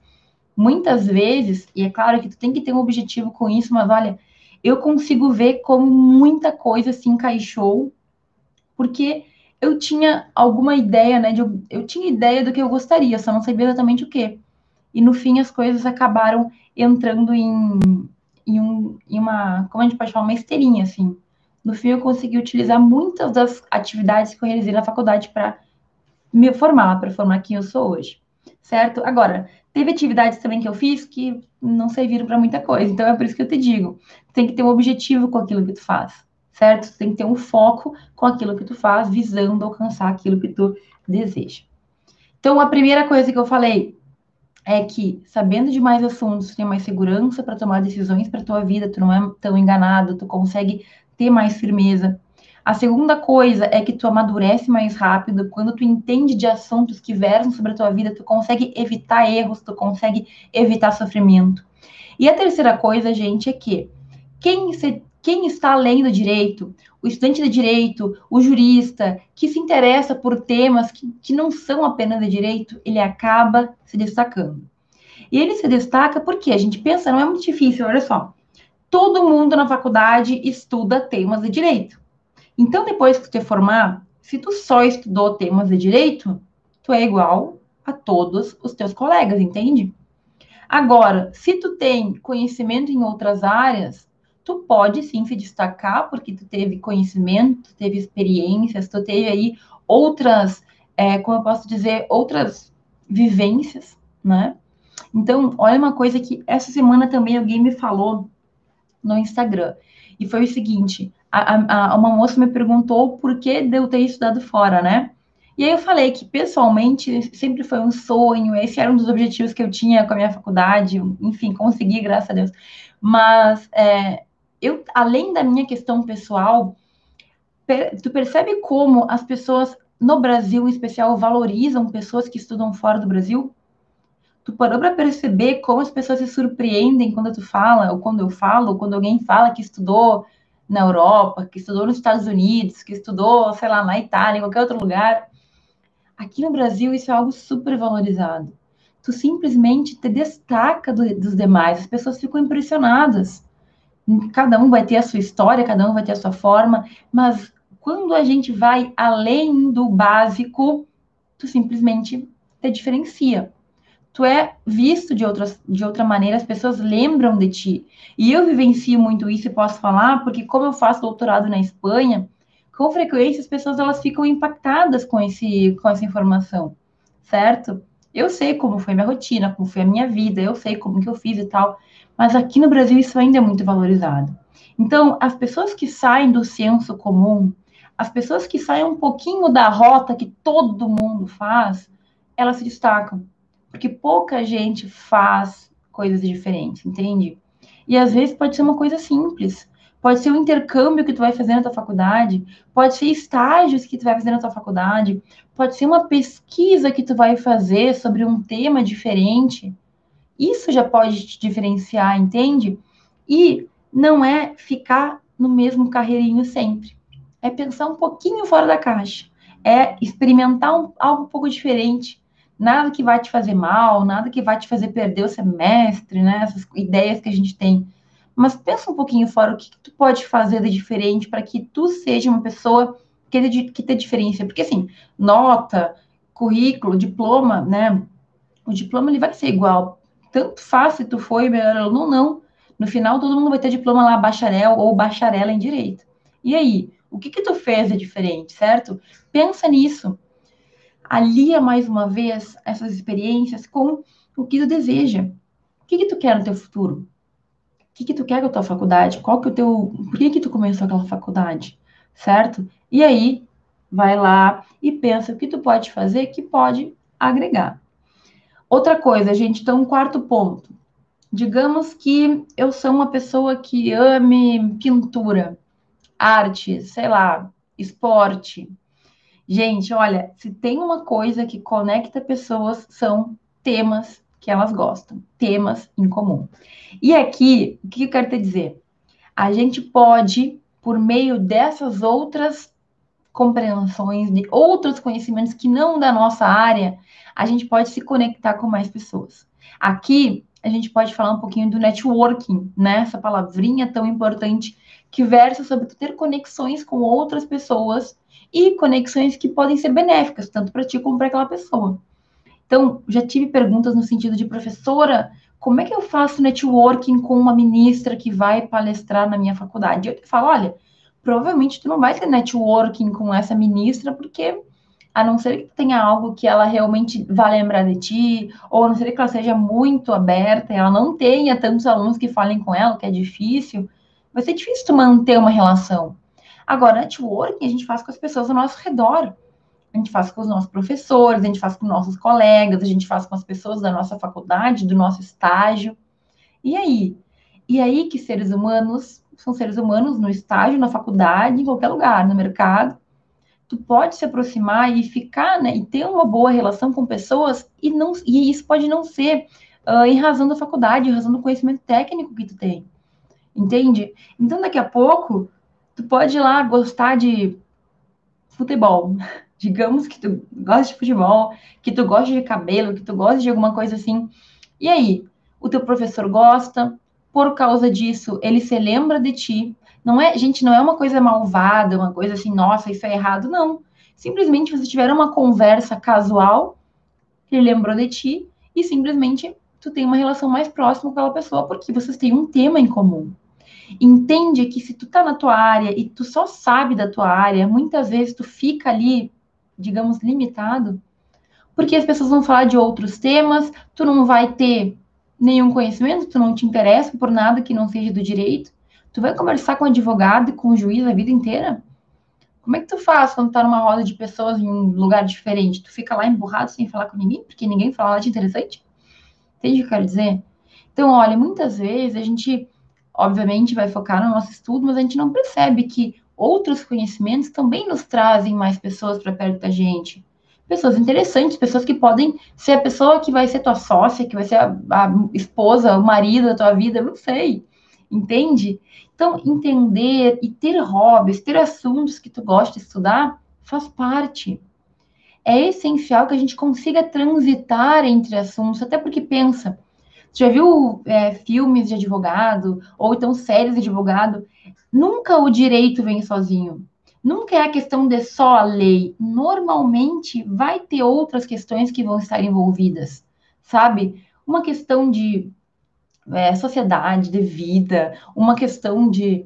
Muitas vezes, e é claro que tu tem que ter um objetivo com isso, mas olha, eu consigo ver como muita coisa se encaixou, porque eu tinha alguma ideia, né? De, eu tinha ideia do que eu gostaria, só não sabia exatamente o que. E no fim as coisas acabaram entrando em, em, um, uma, como a gente pode falar, uma esteirinha, assim. No fim eu consegui utilizar muitas das atividades que eu realizei na faculdade para me formar, para formar quem eu sou hoje. Certo? Agora, teve atividades também que eu fiz que não serviram para muita coisa. Então é por isso que eu te digo, tem que ter um objetivo com aquilo que tu faz, certo? Tem que ter um foco com aquilo que tu faz, visando alcançar aquilo que tu deseja. Então a primeira coisa que eu falei é que sabendo de mais assuntos, tu tem mais segurança para tomar decisões para tua vida, tu não é tão enganado, tu consegue ter mais firmeza. A segunda coisa é que tu amadurece mais rápido, quando tu entende de assuntos que versam sobre a tua vida, tu consegue evitar erros, tu consegue evitar sofrimento. E a terceira coisa, gente, é que quem, se, quem está além do direito, o estudante de direito, o jurista, que se interessa por temas que, que não são apenas de direito, ele acaba se destacando. E ele se destaca porque a gente pensa, não é muito difícil, olha só. Todo mundo na faculdade estuda temas de direito. Então, depois que tu te formar, se tu só estudou temas de direito, tu é igual a todos os teus colegas, entende? Agora, se tu tem conhecimento em outras áreas, tu pode sim se destacar, porque tu teve conhecimento, tu teve experiências, tu teve aí outras, é, como eu posso dizer, outras vivências, né? Então, olha uma coisa que essa semana também alguém me falou no Instagram. E foi o seguinte: a, a, uma moça me perguntou por que de eu ter estudado fora, né? E aí eu falei que, pessoalmente, sempre foi um sonho, esse era um dos objetivos que eu tinha com a minha faculdade, enfim, consegui, graças a Deus. Mas, é, eu, além da minha questão pessoal, per, tu percebe como as pessoas no Brasil, em especial, valorizam pessoas que estudam fora do Brasil? Tu parou para perceber como as pessoas se surpreendem quando tu fala, ou quando eu falo, ou quando alguém fala que estudou na Europa, que estudou nos Estados Unidos, que estudou, sei lá, na Itália, em qualquer outro lugar. Aqui no Brasil, isso é algo super valorizado. Tu simplesmente te destaca do, dos demais, as pessoas ficam impressionadas. Cada um vai ter a sua história, cada um vai ter a sua forma, mas quando a gente vai além do básico, tu simplesmente te diferencia tu é visto de, outras, de outra maneira, as pessoas lembram de ti. E eu vivencio muito isso e posso falar, porque como eu faço doutorado na Espanha, com frequência as pessoas elas ficam impactadas com, esse, com essa informação, certo? Eu sei como foi minha rotina, como foi a minha vida, eu sei como que eu fiz e tal, mas aqui no Brasil isso ainda é muito valorizado. Então, as pessoas que saem do senso comum, as pessoas que saem um pouquinho da rota que todo mundo faz, elas se destacam porque pouca gente faz coisas diferentes, entende? E às vezes pode ser uma coisa simples. Pode ser um intercâmbio que tu vai fazer na tua faculdade, pode ser estágios que tu vai fazer na tua faculdade, pode ser uma pesquisa que tu vai fazer sobre um tema diferente. Isso já pode te diferenciar, entende? E não é ficar no mesmo carreirinho sempre. É pensar um pouquinho fora da caixa. É experimentar um, algo um pouco diferente nada que vai te fazer mal, nada que vai te fazer perder o semestre, né? Essas ideias que a gente tem. Mas pensa um pouquinho fora o que, que tu pode fazer de diferente para que tu seja uma pessoa que te, que te diferencia. Porque assim, nota, currículo, diploma, né? O diploma ele vai ser igual. Tanto faz se tu foi melhor aluno ou não. No final, todo mundo vai ter diploma lá, bacharel ou bacharela em direito. E aí, O que que tu fez de diferente, certo? Pensa nisso. Alia mais uma vez essas experiências com o que tu deseja. O que que tu quer no teu futuro? O que que tu quer com a tua faculdade? Qual que é o teu... Por que que tu começou aquela faculdade? Certo? E aí, vai lá e pensa o que tu pode fazer que pode agregar. Outra coisa, gente, então um quarto ponto. Digamos que eu sou uma pessoa que ame pintura, arte, sei lá, esporte. Gente, olha, se tem uma coisa que conecta pessoas, são temas que elas gostam, temas em comum. E aqui, o que eu quero te dizer? A gente pode, por meio dessas outras compreensões, de outros conhecimentos que não da nossa área, a gente pode se conectar com mais pessoas. Aqui, a gente pode falar um pouquinho do networking, né? Essa palavrinha tão importante que versa sobre ter conexões com outras pessoas e conexões que podem ser benéficas, tanto para ti como para aquela pessoa. Então, já tive perguntas no sentido de professora, como é que eu faço networking com uma ministra que vai palestrar na minha faculdade? Eu falo, olha, provavelmente tu não vai ter networking com essa ministra, porque a não ser que tenha algo que ela realmente vá lembrar de ti, ou a não ser que ela seja muito aberta, ela não tenha tantos alunos que falem com ela, que é difícil, vai ser difícil tu manter uma relação. Agora, networking a gente faz com as pessoas ao nosso redor. A gente faz com os nossos professores, a gente faz com nossos colegas, a gente faz com as pessoas da nossa faculdade, do nosso estágio. E aí? E aí que seres humanos são seres humanos no estágio, na faculdade, em qualquer lugar, no mercado. Tu pode se aproximar e ficar, né, e ter uma boa relação com pessoas e não e isso pode não ser uh, em razão da faculdade, em razão do conhecimento técnico que tu tem. Entende? Então daqui a pouco tu pode ir lá gostar de futebol. Digamos que tu gosta de futebol, que tu gosta de cabelo, que tu gosta de alguma coisa assim. E aí, o teu professor gosta, por causa disso, ele se lembra de ti. Não é, gente, não é uma coisa malvada, uma coisa assim, nossa, isso é errado, não. Simplesmente vocês tiveram uma conversa casual, ele lembrou de ti e simplesmente tu tem uma relação mais próxima com aquela pessoa porque vocês têm um tema em comum. Entende que se tu tá na tua área e tu só sabe da tua área, muitas vezes tu fica ali, digamos, limitado, porque as pessoas vão falar de outros temas, tu não vai ter nenhum conhecimento, tu não te interessa por nada que não seja do direito, tu vai conversar com advogado e com juiz a vida inteira? Como é que tu faz quando tá numa roda de pessoas em um lugar diferente? Tu fica lá emburrado sem falar com ninguém, porque ninguém fala nada de interessante? Entende o que eu quero dizer? Então, olha, muitas vezes a gente, obviamente, vai focar no nosso estudo, mas a gente não percebe que outros conhecimentos também nos trazem mais pessoas para perto da gente pessoas interessantes, pessoas que podem ser a pessoa que vai ser tua sócia, que vai ser a, a esposa, o marido da tua vida, não sei. Entende? Então, entender e ter hobbies, ter assuntos que tu gosta de estudar, faz parte. É essencial que a gente consiga transitar entre assuntos, até porque pensa, já viu é, filmes de advogado, ou então séries de advogado? Nunca o direito vem sozinho. Nunca é a questão de só a lei. Normalmente vai ter outras questões que vão estar envolvidas, sabe? Uma questão de é, sociedade, de vida, uma questão de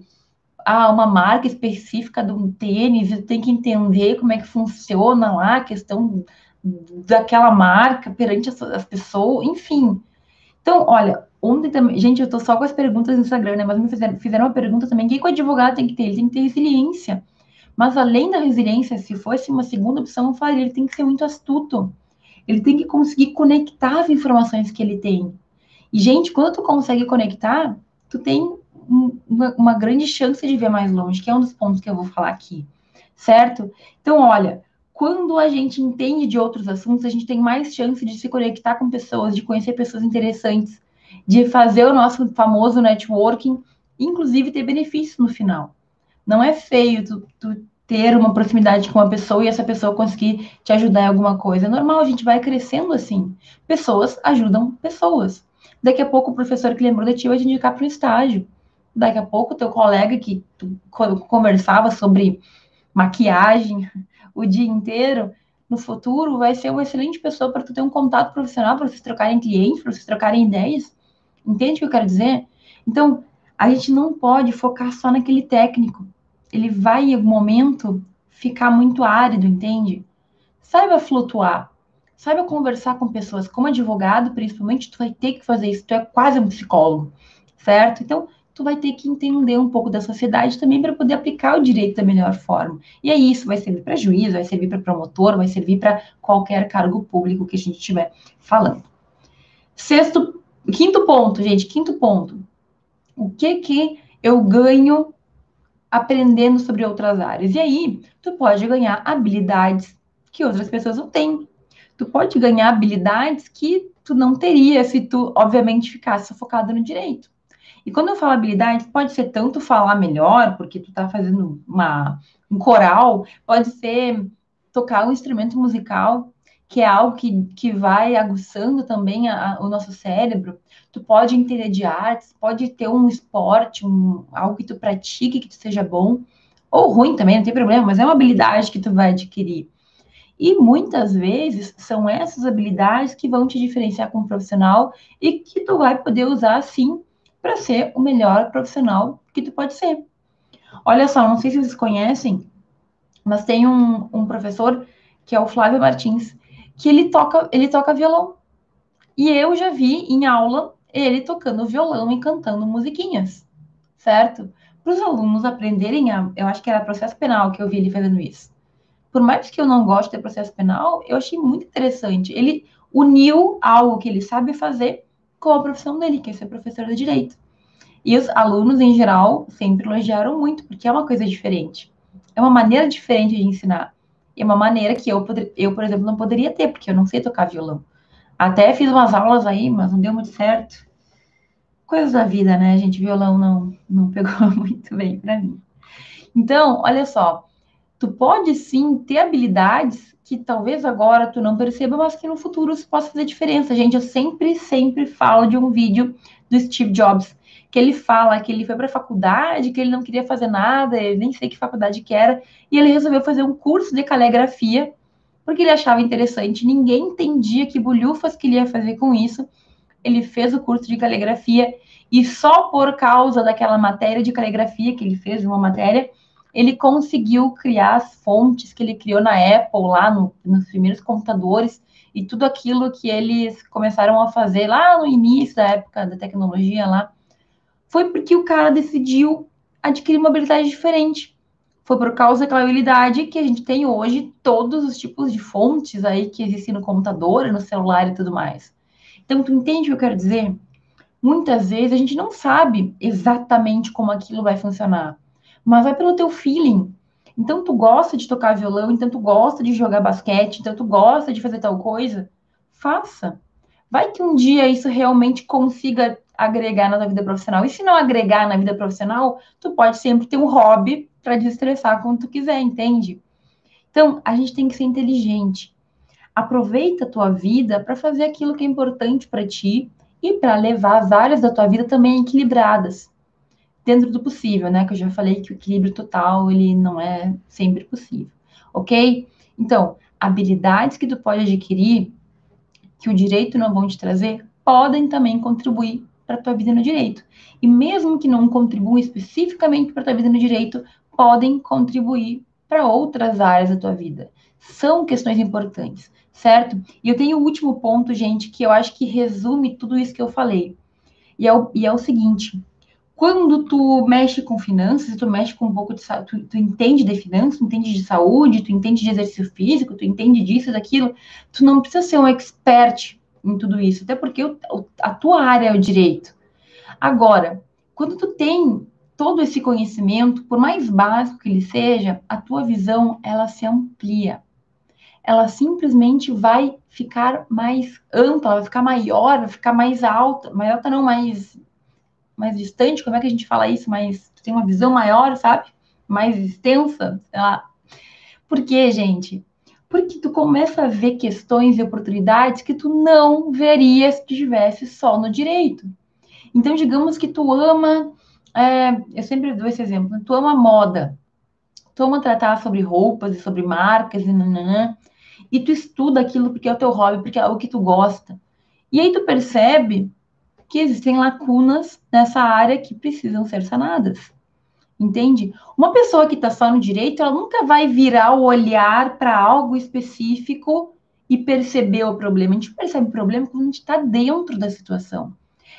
ah, uma marca específica de um tênis, tem que entender como é que funciona lá a questão daquela marca perante as, as pessoas, enfim. Então, olha, ontem também, gente, eu tô só com as perguntas no Instagram, né? Mas me fizeram, fizeram uma pergunta também: o que o advogado tem que ter? Ele tem que ter resiliência. Mas além da resiliência, se fosse uma segunda opção, eu falaria, ele tem que ser muito astuto. Ele tem que conseguir conectar as informações que ele tem. E, gente, quando tu consegue conectar, tu tem uma, uma grande chance de ver mais longe, que é um dos pontos que eu vou falar aqui. Certo? Então, olha, quando a gente entende de outros assuntos, a gente tem mais chance de se conectar com pessoas, de conhecer pessoas interessantes, de fazer o nosso famoso networking, inclusive ter benefícios no final. Não é feio tu, tu, ter uma proximidade com uma pessoa e essa pessoa conseguir te ajudar em alguma coisa. É normal, a gente vai crescendo assim. Pessoas ajudam pessoas. Daqui a pouco o professor que lembrou de ti vai te indicar para um estágio. Daqui a pouco teu colega que tu conversava sobre maquiagem o dia inteiro, no futuro vai ser uma excelente pessoa para tu ter um contato profissional, para vocês trocarem clientes, para vocês trocarem ideias. Entende o que eu quero dizer? Então, a gente não pode focar só naquele técnico ele vai em algum momento ficar muito árido, entende? Saiba flutuar. Saiba conversar com pessoas. Como advogado, principalmente, tu vai ter que fazer isso. Tu é quase um psicólogo, certo? Então, tu vai ter que entender um pouco da sociedade também para poder aplicar o direito da melhor forma. E aí isso vai servir para juiz, vai servir para promotor, vai servir para qualquer cargo público que a gente estiver falando. Sexto, quinto ponto, gente, quinto ponto. O que que eu ganho aprendendo sobre outras áreas? E aí, tu pode ganhar habilidades que outras pessoas não têm. Tu pode ganhar habilidades que tu não teria se tu, obviamente, ficasse focado no direito. E quando eu falo habilidade, pode ser tanto falar melhor, porque tu tá fazendo uma, um coral, pode ser tocar um instrumento musical, que é algo que, que vai aguçando também a, a, o nosso cérebro. Tu pode entender de artes, pode ter um esporte, um, algo que tu pratique, que tu seja bom, ou ruim também, não tem problema, mas é uma habilidade que tu vai adquirir. E muitas vezes são essas habilidades que vão te diferenciar como profissional e que tu vai poder usar, sim, para ser o melhor profissional que tu pode ser. Olha só, não sei se vocês conhecem, mas tem um, um professor que é o Flávio Martins, que ele toca, ele toca violão. E eu já vi em aula ele tocando violão e cantando musiquinhas, certo? Para os alunos aprenderem a. Eu acho que era processo penal que eu vi ele fazendo isso. Por mais que eu não goste de processo penal, eu achei muito interessante. Ele uniu algo que ele sabe fazer com a profissão dele, que é ser professor de direito. E os alunos, em geral, sempre elogiaram muito, porque é uma coisa diferente. É uma maneira diferente de ensinar. É uma maneira que eu, eu, por exemplo, não poderia ter, porque eu não sei tocar violão. Até fiz umas aulas aí, mas não deu muito certo. Coisas da vida, né, gente? Violão não, não pegou muito bem para mim. Então, olha só, tu pode sim ter habilidades que talvez agora tu não perceba, mas que no futuro isso possa fazer diferença. Gente, eu sempre, sempre falo de um vídeo do Steve Jobs, que ele fala que ele foi para a faculdade, que ele não queria fazer nada, ele nem sei que faculdade que era, e ele resolveu fazer um curso de caligrafia, porque ele achava interessante, ninguém entendia que bolhufas que ele ia fazer com isso. Ele fez o curso de caligrafia e só por causa daquela matéria de caligrafia que ele fez, uma matéria, ele conseguiu criar as fontes que ele criou na Apple, lá no, nos primeiros computadores, e tudo aquilo que eles começaram a fazer lá no início da época da tecnologia lá, foi porque o cara decidiu adquirir uma habilidade diferente. Foi por causa daquela habilidade que a gente tem hoje todos os tipos de fontes aí que existem no computador, no celular e tudo mais. Então, tu entende o que eu quero dizer? Muitas vezes a gente não sabe exatamente como aquilo vai funcionar mas vai pelo teu feeling. Então tu gosta de tocar violão, então tu gosta de jogar basquete, então tu gosta de fazer tal coisa, faça. Vai que um dia isso realmente consiga agregar na tua vida profissional. E se não agregar na vida profissional, tu pode sempre ter um hobby para desestressar quando tu quiser, entende? Então, a gente tem que ser inteligente. Aproveita a tua vida para fazer aquilo que é importante para ti e para levar as áreas da tua vida também equilibradas dentro do possível, né? Que eu já falei que o equilíbrio total ele não é sempre possível, ok? Então, habilidades que tu pode adquirir que o direito não vão te trazer podem também contribuir para a tua vida no direito. E mesmo que não contribuam especificamente para a tua vida no direito, podem contribuir para outras áreas da tua vida. São questões importantes, certo? E eu tenho o último ponto, gente, que eu acho que resume tudo isso que eu falei. E é o, e é o seguinte: quando tu mexe com finanças, tu mexe com um pouco de tu, tu, entende de finanças, tu entende de saúde, tu entende de exercício físico, tu entende disso, daquilo, tu não precisa ser um expert em tudo isso, até porque o, a tua área é o direito. Agora, quando tu tem todo esse conhecimento, por mais básico que ele seja, a tua visão, ela se amplia. Ela simplesmente vai ficar mais ampla, vai ficar maior, vai ficar mais alta, mais alta não, mais mais distante, como é que a gente fala isso? Mais, tem uma visão maior, sabe? Mais extensa, sei lá. Por quê, gente? Porque tu começa a ver questões e oportunidades que tu não veria se estivesse só no direito. Então, digamos que tu ama, é, eu sempre dou esse exemplo, tu ama moda, tu ama tratar sobre roupas e sobre marcas e nananã, e tu estuda aquilo porque é o teu hobby, porque é o que tu gosta. E aí tu percebe que existem lacunas nessa área que precisam ser sanadas. Entende? Uma pessoa que está só no direito, ela nunca vai virar o olhar para algo específico e perceber o problema. A gente percebe o problema quando a gente está dentro da situação.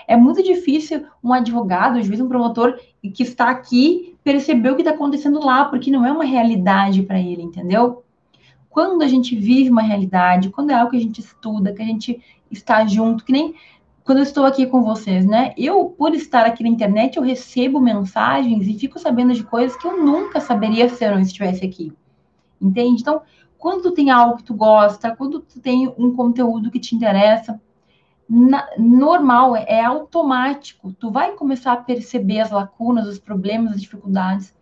É muito difícil um advogado, um juiz, um promotor que está aqui perceber o que está acontecendo lá, porque não é uma realidade para ele, entendeu? Quando a gente vive uma realidade, quando é algo que a gente estuda, que a gente está junto, que nem quando eu estou aqui com vocês, né? Eu, por estar aqui na internet, eu recebo mensagens e fico sabendo de coisas que eu nunca saberia se eu não estivesse aqui. Entende? Então, quando tu tem algo que tu gosta, quando tu tem um conteúdo que te interessa, na, normal, é, é automático. Tu vai começar a perceber as lacunas, os problemas, as dificuldades.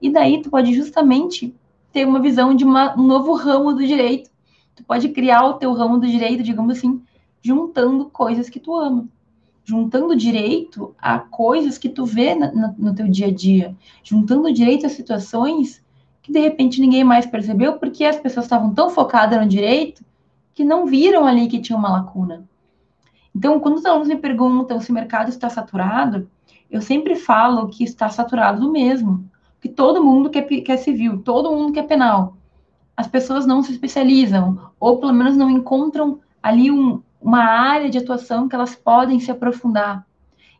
E daí tu pode justamente ter uma visão de uma, um novo ramo do direito. Tu pode criar o teu ramo do direito, digamos assim, juntando coisas que tu ama. Juntando direito a coisas que tu vê na, na, no teu dia a dia. Juntando direito a situações que de repente ninguém mais percebeu, porque as pessoas estavam tão focadas no direito que não viram ali que tinha uma lacuna. Então, quando os alunos me perguntam se o mercado está saturado, eu sempre falo que está saturado do mesmo. Que todo mundo quer, quer civil, todo mundo quer penal. As pessoas não se especializam, ou pelo menos não encontram ali um, uma área de atuação que elas podem se aprofundar.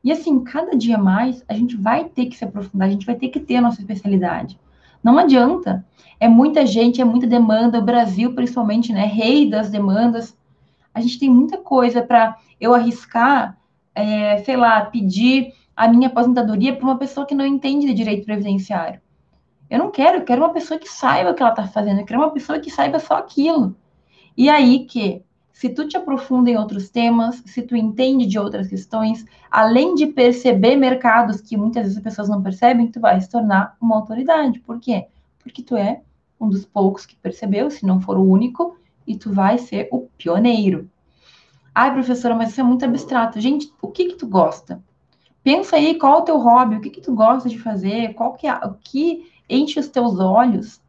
E assim, cada dia mais, a gente vai ter que se aprofundar, a gente vai ter que ter a nossa especialidade. Não adianta. É muita gente, é muita demanda. O Brasil, principalmente, né? Rei das demandas. A gente tem muita coisa para eu arriscar, é, sei lá, pedir a minha aposentadoria para uma pessoa que não entende de direito previdenciário. Eu não quero, eu quero uma pessoa que saiba o que ela está fazendo, eu quero uma pessoa que saiba só aquilo. E aí que se tu te aprofunda em outros temas, se tu entende de outras questões, além de perceber mercados que muitas vezes as pessoas não percebem, tu vai se tornar uma autoridade. Por quê? Porque tu é um dos poucos que percebeu, se não for o único, e tu vai ser o pioneiro. Ai, professora, mas isso é muito abstrato. Gente, o que que tu gosta? Pensa aí qual é o teu hobby, o que que tu gosta de fazer, qual que é, o que enche os teus olhos.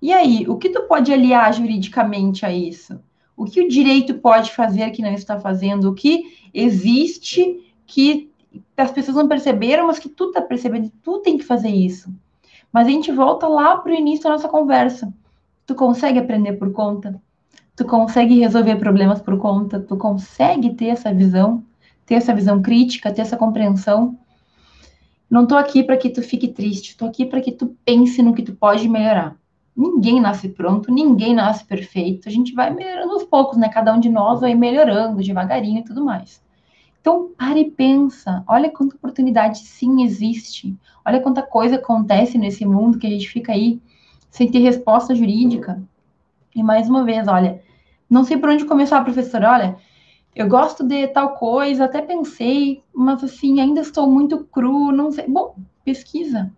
E aí, o que tu pode aliar juridicamente a isso? O que o direito pode fazer que não está fazendo, o que existe que as pessoas não perceberam, mas que tu está percebendo, tu tem que fazer isso. Mas a gente volta lá para o início da nossa conversa. Tu consegue aprender por conta? Tu consegue resolver problemas por conta? Tu consegue ter essa visão, ter essa visão crítica, ter essa compreensão? Não estou aqui para que tu fique triste, estou aqui para que tu pense no que tu pode melhorar. Ninguém nasce pronto, ninguém nasce perfeito. A gente vai melhorando aos poucos, né? Cada um de nós vai melhorando devagarinho e tudo mais. Então, pare e pensa. Olha quanta oportunidade sim existe. Olha quanta coisa acontece nesse mundo que a gente fica aí sem ter resposta jurídica. E mais uma vez, olha, não sei por onde começar, professora. Olha, eu gosto de tal coisa, até pensei, mas assim, ainda estou muito cru, não sei. Bom, pesquisa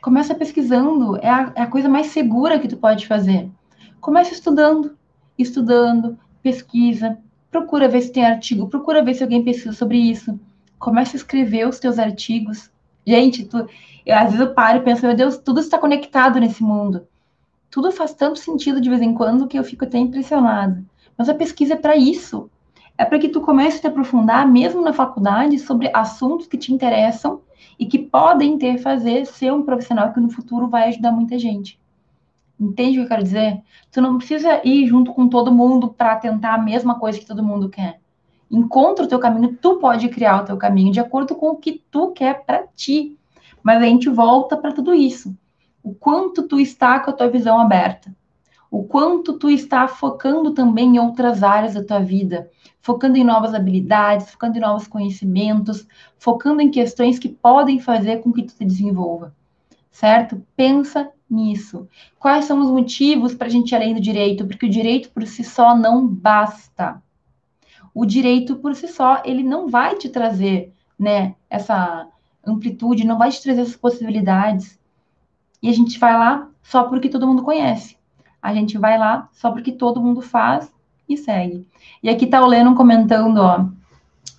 Começa pesquisando, é a, é a coisa mais segura que tu pode fazer. Começa estudando, estudando, pesquisa, procura ver se tem artigo, procura ver se alguém pesquisa sobre isso. Começa a escrever os teus artigos. Gente, tu, eu, às vezes eu paro e penso, meu Deus, tudo está conectado nesse mundo. Tudo faz tanto sentido de vez em quando que eu fico até impressionada. Mas a pesquisa é para isso. É para que tu comece a te aprofundar, mesmo na faculdade, sobre assuntos que te interessam e que podem ter fazer ser um profissional que no futuro vai ajudar muita gente. Entende o que eu quero dizer? Tu não precisa ir junto com todo mundo para tentar a mesma coisa que todo mundo quer. Encontra o teu caminho, tu pode criar o teu caminho de acordo com o que tu quer para ti. Mas a gente volta para tudo isso. O quanto tu está com a tua visão aberta o quanto tu está focando também em outras áreas da tua vida, focando em novas habilidades, focando em novos conhecimentos, focando em questões que podem fazer com que tu se desenvolva, certo? Pensa nisso. Quais são os motivos para a gente ir além do direito? Porque o direito por si só não basta. O direito por si só, ele não vai te trazer, né, essa amplitude, não vai te trazer essas possibilidades. E a gente vai lá só porque todo mundo conhece a gente vai lá só porque todo mundo faz e segue. E aqui está o Leno comentando, ó,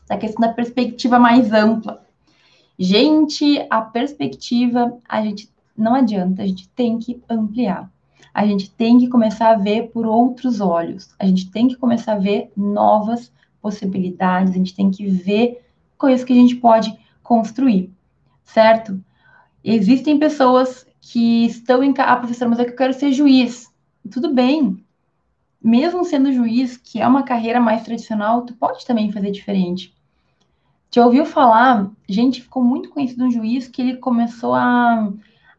a questão da perspectiva mais ampla. Gente, a perspectiva, a gente não adianta, a gente tem que ampliar. A gente tem que começar a ver por outros olhos. A gente tem que começar a ver novas possibilidades, a gente tem que ver coisas que a gente pode construir, certo? Existem pessoas que estão em. Ah, professor, mas é que eu quero ser juiz. Tudo bem. Mesmo sendo juiz, que é uma carreira mais tradicional, tu pode também fazer diferente. Já ouviu falar? Gente, ficou muito conhecido um juiz que ele começou a,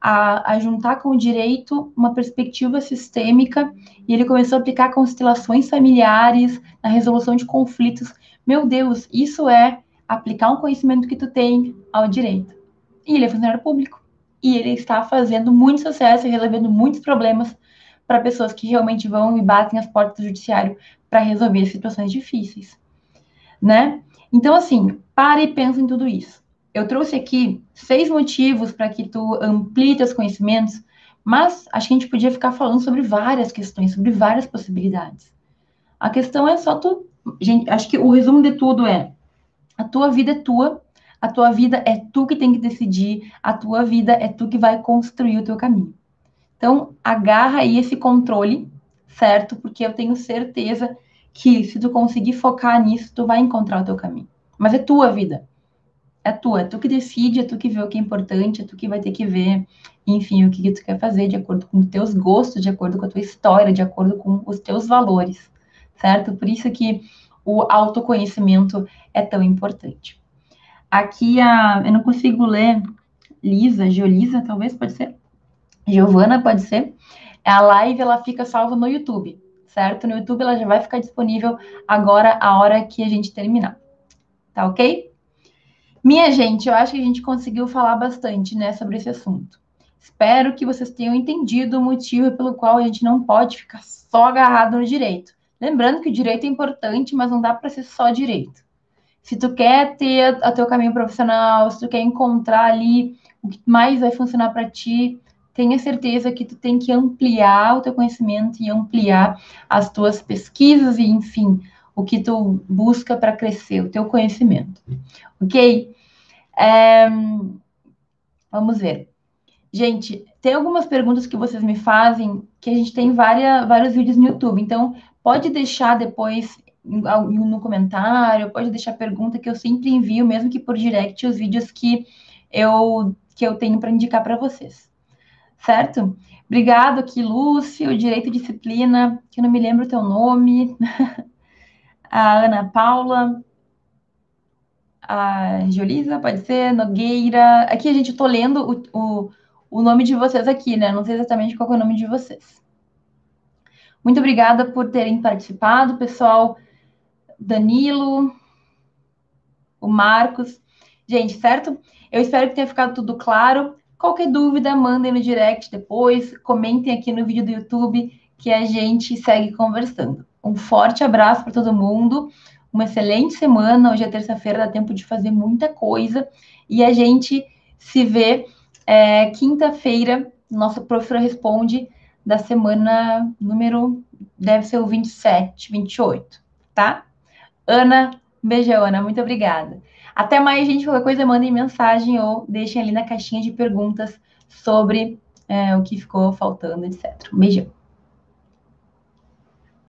a, a juntar com o direito uma perspectiva sistêmica e ele começou a aplicar constelações familiares na resolução de conflitos. Meu Deus, isso é aplicar um conhecimento que tu tem ao direito. E ele é funcionário público. E ele está fazendo muito sucesso e resolvendo muitos problemas para pessoas que realmente vão e batem as portas do judiciário para resolver situações difíceis, né? Então, assim, pare e pense em tudo isso. Eu trouxe aqui seis motivos para que tu amplie teus conhecimentos, mas acho que a gente podia ficar falando sobre várias questões, sobre várias possibilidades. A questão é só tu. Gente, acho que o resumo de tudo é: a tua vida é tua, a tua vida é tu que tem que decidir, a tua vida é tu que vai construir o teu caminho. Então, agarra aí esse controle, certo? Porque eu tenho certeza que se tu conseguir focar nisso, tu vai encontrar o teu caminho. Mas é tua vida. É tua, é tu que decide, é tu que vê o que é importante, é tu que vai ter que ver, enfim, o que, que tu quer fazer de acordo com os teus gostos, de acordo com a tua história, de acordo com os teus valores, certo? Por isso que o autoconhecimento é tão importante. Aqui a. Eu não consigo ler. Lisa, Geolisa, talvez, pode ser. Giovana, pode ser. A live ela fica salva no YouTube, certo? No YouTube ela já vai ficar disponível agora, a hora que a gente terminar. Tá ok? Minha gente, eu acho que a gente conseguiu falar bastante, né, sobre esse assunto. Espero que vocês tenham entendido o motivo pelo qual a gente não pode ficar só agarrado no direito. Lembrando que o direito é importante, mas não dá para ser só direito. Se tu quer ter o teu caminho profissional, se tu quer encontrar ali o que mais vai funcionar para ti, tenha certeza que tu tem que ampliar o teu conhecimento e ampliar as tuas pesquisas e, enfim, o que tu busca para crescer, o teu conhecimento. Ok? É, vamos ver. Gente, tem algumas perguntas que vocês me fazem que a gente tem várias, vários vídeos no YouTube. Então, pode deixar depois no comentário, pode deixar pergunta que eu sempre envio, mesmo que por direct, os vídeos que eu, que eu tenho para indicar para vocês. Certo? Obrigado aqui, Lúcio, Direito e Disciplina, que eu não me lembro o teu nome. a Ana Paula, a Jolisa, pode ser, Nogueira. Aqui gente, estou lendo o, o, o nome de vocês aqui, né? Não sei exatamente qual é o nome de vocês. Muito obrigada por terem participado, pessoal. Danilo, o Marcos. Gente, certo? Eu espero que tenha ficado tudo claro. Qualquer dúvida, mandem no direct depois, comentem aqui no vídeo do YouTube que a gente segue conversando. Um forte abraço para todo mundo, uma excelente semana. Hoje é terça-feira, dá tempo de fazer muita coisa e a gente se vê é, quinta-feira. Nosso professor responde da semana número, deve ser o 27, 28, tá? Ana, beijão, Ana, muito obrigada. Até mais, gente. Qualquer coisa, mandem mensagem ou deixem ali na caixinha de perguntas sobre é, o que ficou faltando, etc. Um beijão.